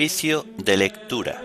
De lectura.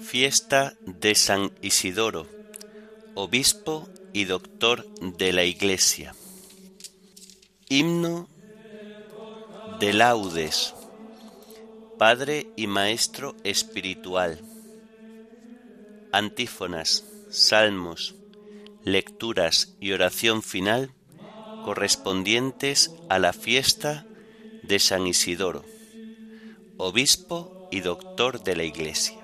Fiesta de San Isidoro, obispo y doctor de la Iglesia. Himno de laudes, Padre y Maestro espiritual. Antífonas, salmos, lecturas y oración final correspondientes a la fiesta de San Isidoro, obispo y doctor de la Iglesia.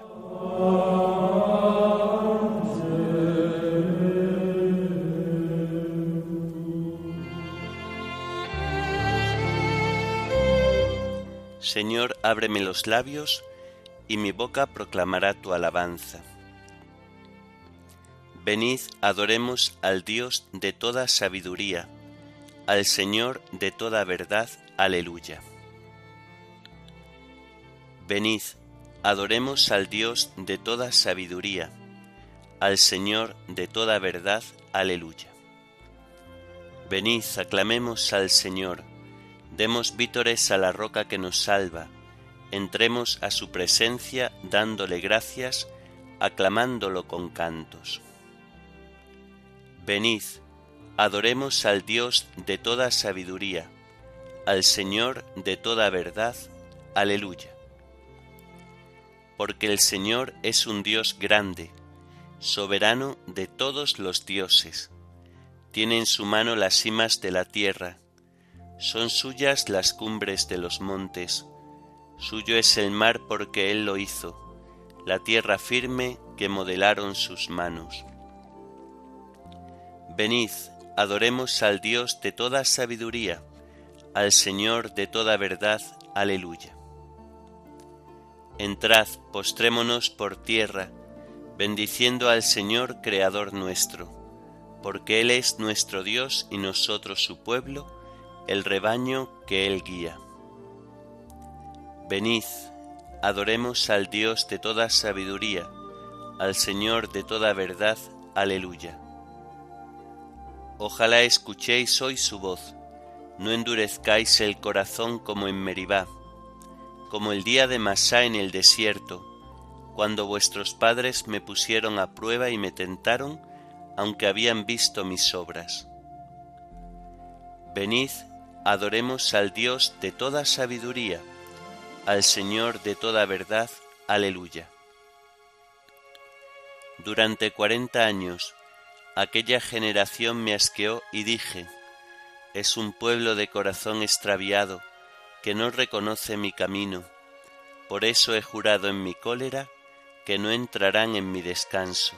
Señor, ábreme los labios, y mi boca proclamará tu alabanza. Venid, adoremos al Dios de toda sabiduría, al Señor de toda verdad. Aleluya. Venid, adoremos al Dios de toda sabiduría, al Señor de toda verdad. Aleluya. Venid, aclamemos al Señor, demos vítores a la roca que nos salva, entremos a su presencia dándole gracias, aclamándolo con cantos. Venid, adoremos al Dios de toda sabiduría, al Señor de toda verdad. Aleluya. Porque el Señor es un Dios grande, soberano de todos los dioses. Tiene en su mano las cimas de la tierra, son suyas las cumbres de los montes, suyo es el mar porque Él lo hizo, la tierra firme que modelaron sus manos. Venid, adoremos al Dios de toda sabiduría, al Señor de toda verdad. Aleluya. Entrad, postrémonos por tierra, bendiciendo al Señor Creador nuestro, porque Él es nuestro Dios y nosotros su pueblo, el rebaño que Él guía. Venid, adoremos al Dios de toda sabiduría, al Señor de toda verdad. Aleluya. Ojalá escuchéis hoy su voz, no endurezcáis el corazón como en Meribá, como el día de Masá en el desierto, cuando vuestros padres me pusieron a prueba y me tentaron, aunque habían visto mis obras. Venid, adoremos al Dios de toda sabiduría, al Señor de toda verdad. Aleluya. Durante cuarenta años, Aquella generación me asqueó y dije, es un pueblo de corazón extraviado, que no reconoce mi camino. Por eso he jurado en mi cólera que no entrarán en mi descanso.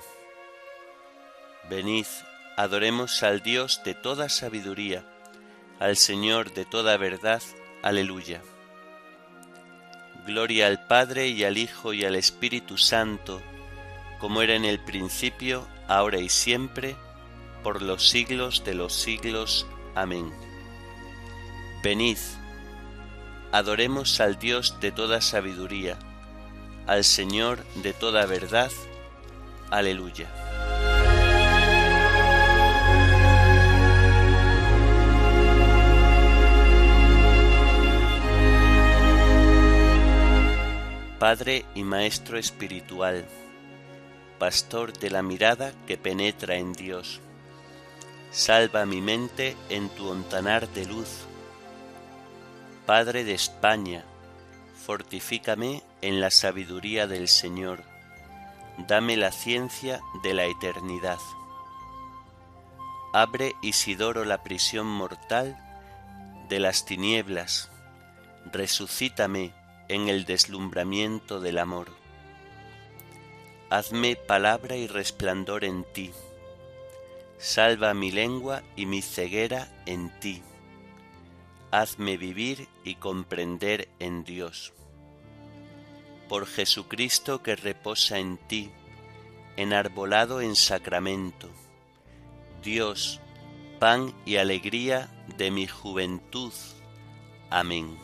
Venid, adoremos al Dios de toda sabiduría, al Señor de toda verdad. Aleluya. Gloria al Padre y al Hijo y al Espíritu Santo, como era en el principio, ahora y siempre, por los siglos de los siglos. Amén. Venid, adoremos al Dios de toda sabiduría, al Señor de toda verdad. Aleluya. Padre y Maestro Espiritual, pastor de la mirada que penetra en Dios. Salva mi mente en tu ontanar de luz. Padre de España, fortifícame en la sabiduría del Señor. Dame la ciencia de la eternidad. Abre Isidoro la prisión mortal de las tinieblas. Resucítame en el deslumbramiento del amor hazme palabra y resplandor en ti. Salva mi lengua y mi ceguera en ti. Hazme vivir y comprender en Dios. Por Jesucristo que reposa en ti, enarbolado en sacramento. Dios, pan y alegría de mi juventud. Amén.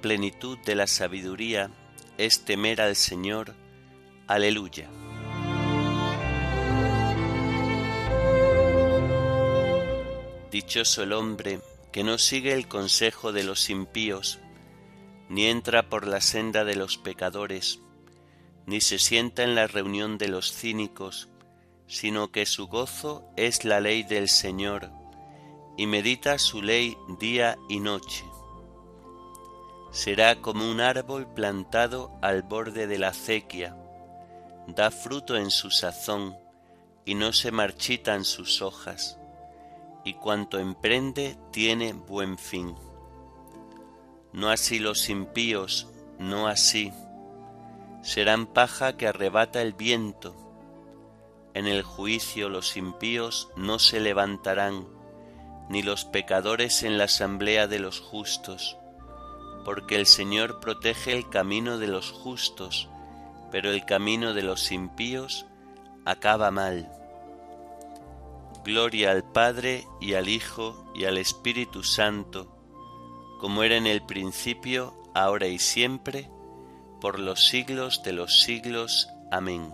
Plenitud de la sabiduría es temer al Señor. Aleluya. Dichoso el hombre que no sigue el consejo de los impíos, ni entra por la senda de los pecadores, ni se sienta en la reunión de los cínicos, sino que su gozo es la ley del Señor, y medita su ley día y noche. Será como un árbol plantado al borde de la acequia, da fruto en su sazón, y no se marchitan sus hojas y cuanto emprende tiene buen fin. No así los impíos, no así. Serán paja que arrebata el viento. En el juicio los impíos no se levantarán, ni los pecadores en la asamblea de los justos, porque el Señor protege el camino de los justos, pero el camino de los impíos acaba mal. Gloria al Padre y al Hijo y al Espíritu Santo, como era en el principio, ahora y siempre, por los siglos de los siglos. Amén.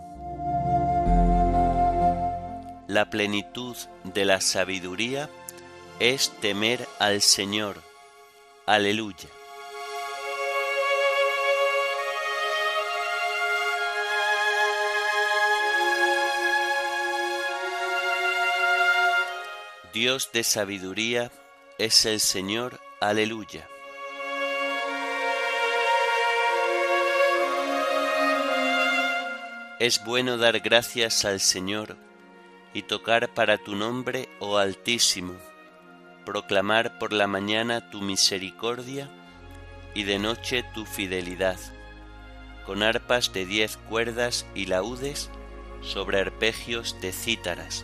La plenitud de la sabiduría es temer al Señor. Aleluya. Dios de sabiduría es el Señor, aleluya. Es bueno dar gracias al Señor y tocar para tu nombre, oh Altísimo, proclamar por la mañana tu misericordia y de noche tu fidelidad, con arpas de diez cuerdas y laúdes sobre arpegios de cítaras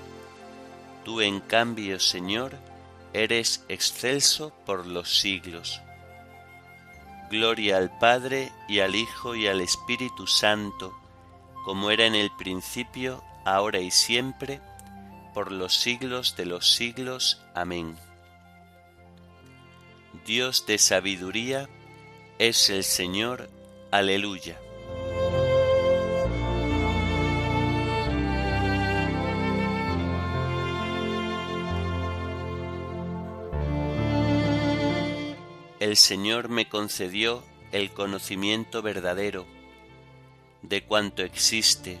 Tú en cambio, Señor, eres excelso por los siglos. Gloria al Padre y al Hijo y al Espíritu Santo, como era en el principio, ahora y siempre, por los siglos de los siglos. Amén. Dios de sabiduría es el Señor. Aleluya. El Señor me concedió el conocimiento verdadero de cuanto existe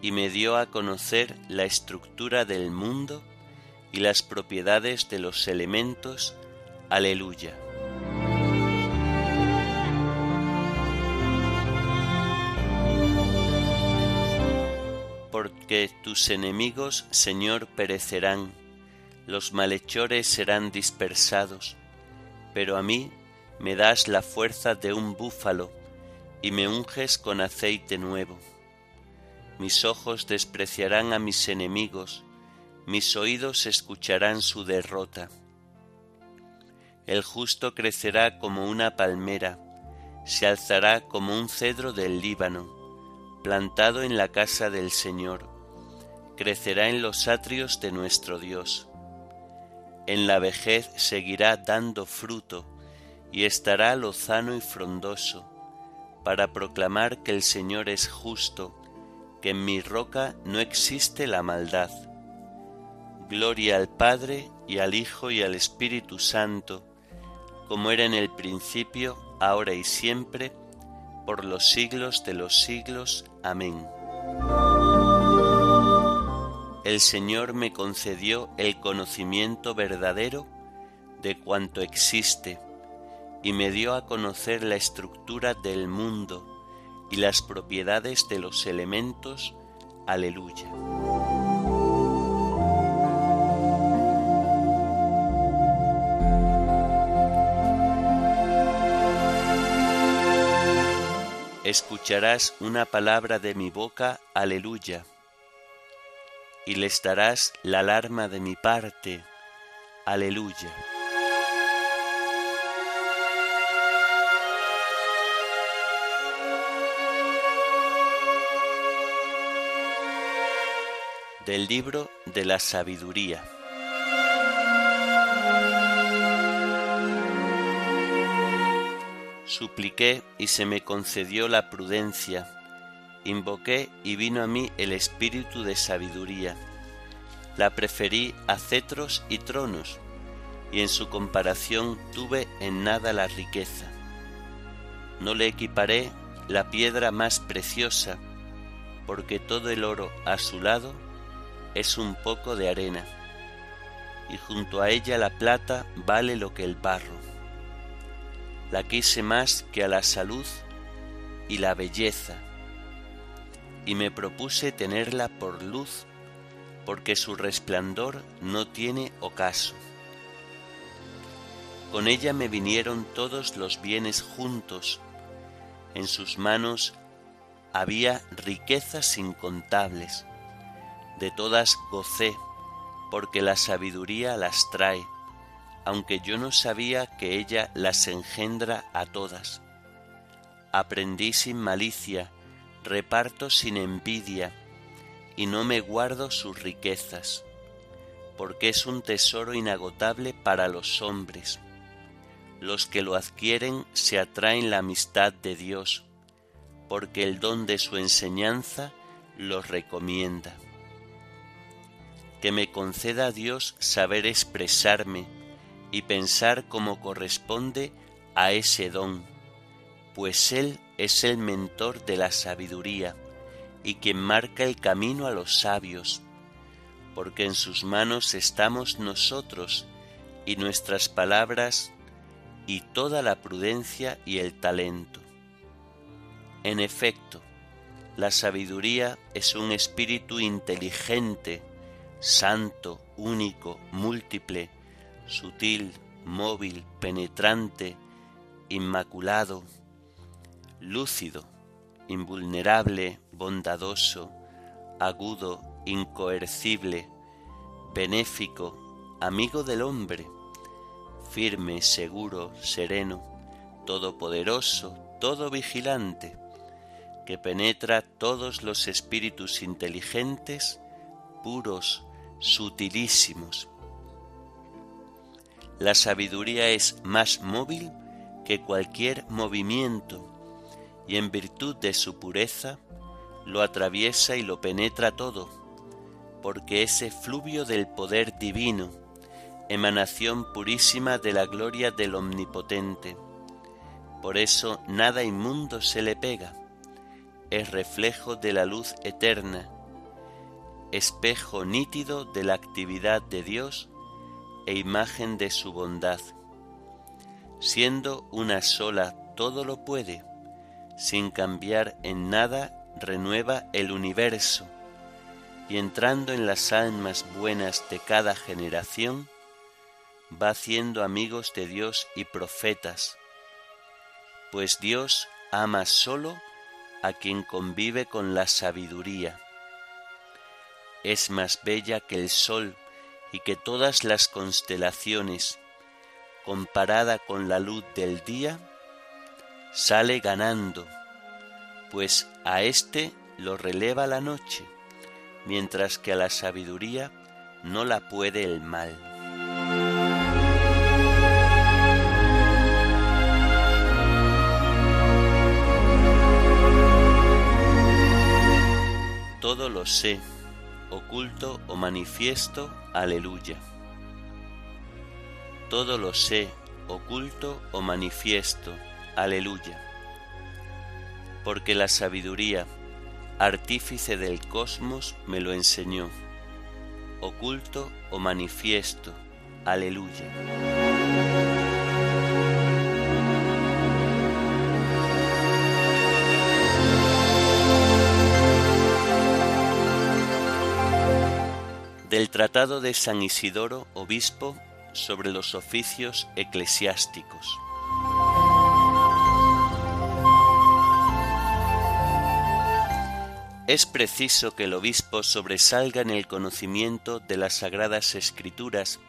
y me dio a conocer la estructura del mundo y las propiedades de los elementos. Aleluya. Porque tus enemigos, Señor, perecerán, los malhechores serán dispersados pero a mí me das la fuerza de un búfalo y me unges con aceite nuevo. Mis ojos despreciarán a mis enemigos, mis oídos escucharán su derrota. El justo crecerá como una palmera, se alzará como un cedro del Líbano, plantado en la casa del Señor, crecerá en los atrios de nuestro Dios en la vejez seguirá dando fruto y estará lozano y frondoso, para proclamar que el Señor es justo, que en mi roca no existe la maldad. Gloria al Padre y al Hijo y al Espíritu Santo, como era en el principio, ahora y siempre, por los siglos de los siglos. Amén el Señor me concedió el conocimiento verdadero de cuanto existe y me dio a conocer la estructura del mundo y las propiedades de los elementos. Aleluya. escucharás una palabra de mi boca, aleluya, y les darás la alarma de mi parte, aleluya. Del libro de la sabiduría. Supliqué y se me concedió la prudencia. Invoqué y vino a mí el espíritu de sabiduría. La preferí a cetros y tronos, y en su comparación tuve en nada la riqueza. No le equiparé la piedra más preciosa, porque todo el oro a su lado es un poco de arena, y junto a ella la plata vale lo que el barro la quise más que a la salud y la belleza, y me propuse tenerla por luz, porque su resplandor no tiene ocaso. Con ella me vinieron todos los bienes juntos, en sus manos había riquezas incontables, de todas gocé, porque la sabiduría las trae aunque yo no sabía que ella las engendra a todas. Aprendí sin malicia, reparto sin envidia, y no me guardo sus riquezas, porque es un tesoro inagotable para los hombres. Los que lo adquieren se atraen la amistad de Dios, porque el don de su enseñanza los recomienda. Que me conceda Dios saber expresarme, y pensar como corresponde a ese don, pues Él es el mentor de la sabiduría y quien marca el camino a los sabios, porque en sus manos estamos nosotros y nuestras palabras y toda la prudencia y el talento. En efecto, la sabiduría es un espíritu inteligente, santo, único, múltiple, sutil, móvil, penetrante, inmaculado, lúcido, invulnerable, bondadoso, agudo, incoercible, benéfico, amigo del hombre, firme, seguro, sereno, todopoderoso, todo vigilante, que penetra todos los espíritus inteligentes, puros, sutilísimos, la sabiduría es más móvil que cualquier movimiento y en virtud de su pureza lo atraviesa y lo penetra todo, porque es efluvio del poder divino, emanación purísima de la gloria del Omnipotente. Por eso nada inmundo se le pega, es reflejo de la luz eterna, espejo nítido de la actividad de Dios e imagen de su bondad. Siendo una sola todo lo puede, sin cambiar en nada renueva el universo, y entrando en las almas buenas de cada generación, va haciendo amigos de Dios y profetas, pues Dios ama solo a quien convive con la sabiduría. Es más bella que el sol y que todas las constelaciones, comparada con la luz del día, sale ganando, pues a éste lo releva la noche, mientras que a la sabiduría no la puede el mal. Todo lo sé oculto o manifiesto, aleluya. Todo lo sé, oculto o manifiesto, aleluya. Porque la sabiduría, artífice del cosmos, me lo enseñó, oculto o manifiesto, aleluya. del Tratado de San Isidoro, Obispo, sobre los oficios eclesiásticos. Es preciso que el obispo sobresalga en el conocimiento de las sagradas escrituras,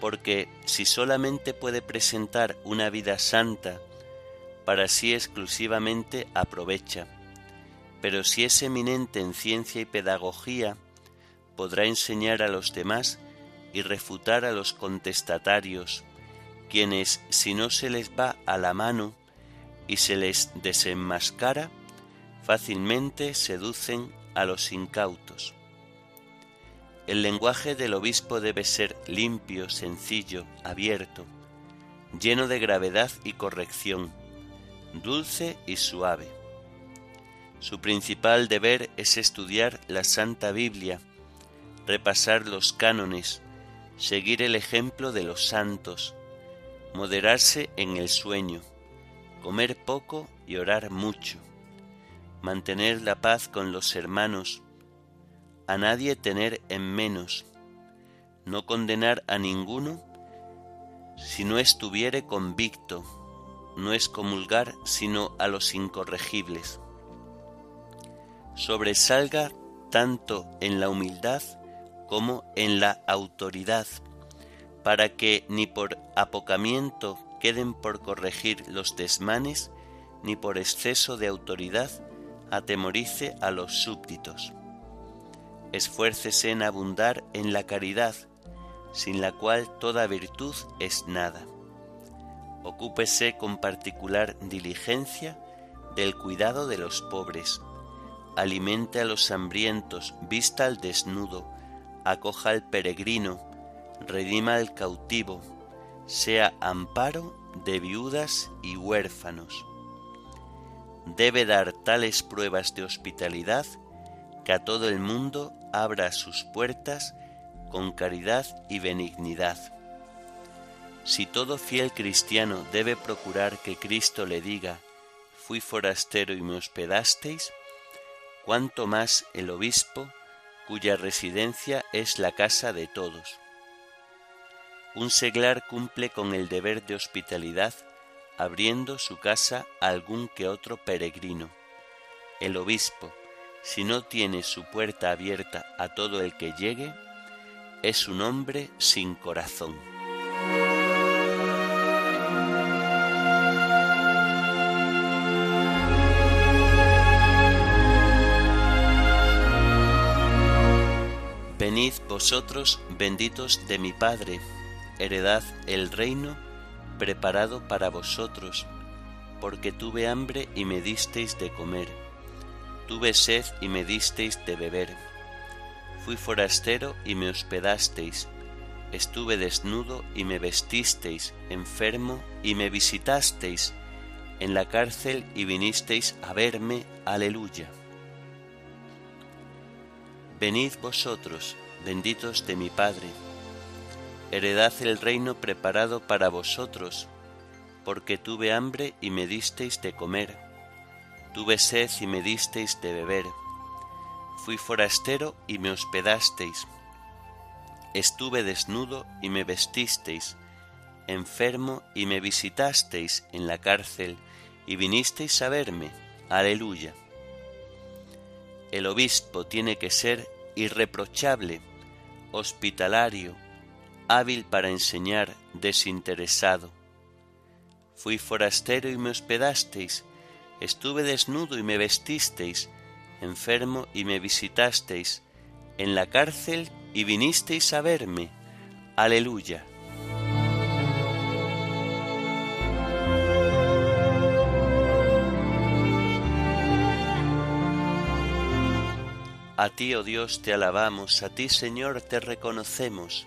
porque si solamente puede presentar una vida santa, para sí exclusivamente aprovecha, pero si es eminente en ciencia y pedagogía, podrá enseñar a los demás y refutar a los contestatarios, quienes, si no se les va a la mano y se les desenmascara, fácilmente seducen a los incautos. El lenguaje del obispo debe ser limpio, sencillo, abierto, lleno de gravedad y corrección, dulce y suave. Su principal deber es estudiar la Santa Biblia, repasar los cánones, seguir el ejemplo de los santos, moderarse en el sueño, comer poco y orar mucho mantener la paz con los hermanos, a nadie tener en menos, no condenar a ninguno si no estuviere convicto, no es comulgar sino a los incorregibles. Sobresalga tanto en la humildad como en la autoridad, para que ni por apocamiento queden por corregir los desmanes, ni por exceso de autoridad atemorice a los súbditos. Esfuércese en abundar en la caridad, sin la cual toda virtud es nada. Ocúpese con particular diligencia del cuidado de los pobres, alimente a los hambrientos, vista al desnudo, acoja al peregrino, redima al cautivo, sea amparo de viudas y huérfanos debe dar tales pruebas de hospitalidad que a todo el mundo abra sus puertas con caridad y benignidad. Si todo fiel cristiano debe procurar que Cristo le diga, fui forastero y me hospedasteis, cuanto más el obispo, cuya residencia es la casa de todos. Un seglar cumple con el deber de hospitalidad abriendo su casa a algún que otro peregrino. El obispo, si no tiene su puerta abierta a todo el que llegue, es un hombre sin corazón. Venid vosotros benditos de mi Padre, heredad el reino preparado para vosotros, porque tuve hambre y me disteis de comer, tuve sed y me disteis de beber, fui forastero y me hospedasteis, estuve desnudo y me vestisteis, enfermo y me visitasteis, en la cárcel y vinisteis a verme, aleluya. Venid vosotros, benditos de mi Padre, heredad el reino preparado para vosotros, porque tuve hambre y me disteis de comer, tuve sed y me disteis de beber, fui forastero y me hospedasteis, estuve desnudo y me vestisteis, enfermo y me visitasteis en la cárcel y vinisteis a verme. Aleluya. El obispo tiene que ser irreprochable, hospitalario, hábil para enseñar, desinteresado. Fui forastero y me hospedasteis, estuve desnudo y me vestisteis, enfermo y me visitasteis, en la cárcel y vinisteis a verme. Aleluya. A ti, oh Dios, te alabamos, a ti, Señor, te reconocemos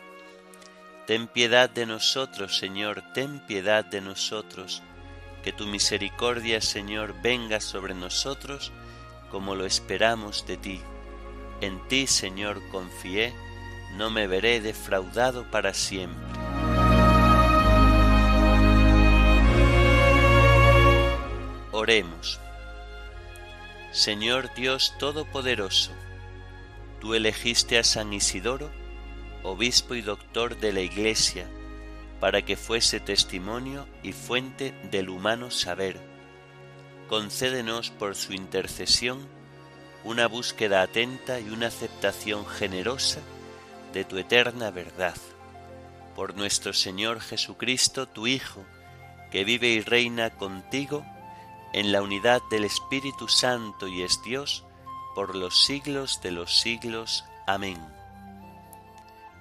Ten piedad de nosotros, Señor, ten piedad de nosotros. Que tu misericordia, Señor, venga sobre nosotros como lo esperamos de ti. En ti, Señor, confié, no me veré defraudado para siempre. Oremos. Señor Dios Todopoderoso, tú elegiste a San Isidoro, obispo y doctor de la Iglesia, para que fuese testimonio y fuente del humano saber concédenos por su intercesión una búsqueda atenta y una aceptación generosa de tu eterna verdad. Por nuestro Señor Jesucristo, tu Hijo, que vive y reina contigo en la unidad del Espíritu Santo y es Dios por los siglos de los siglos. Amén.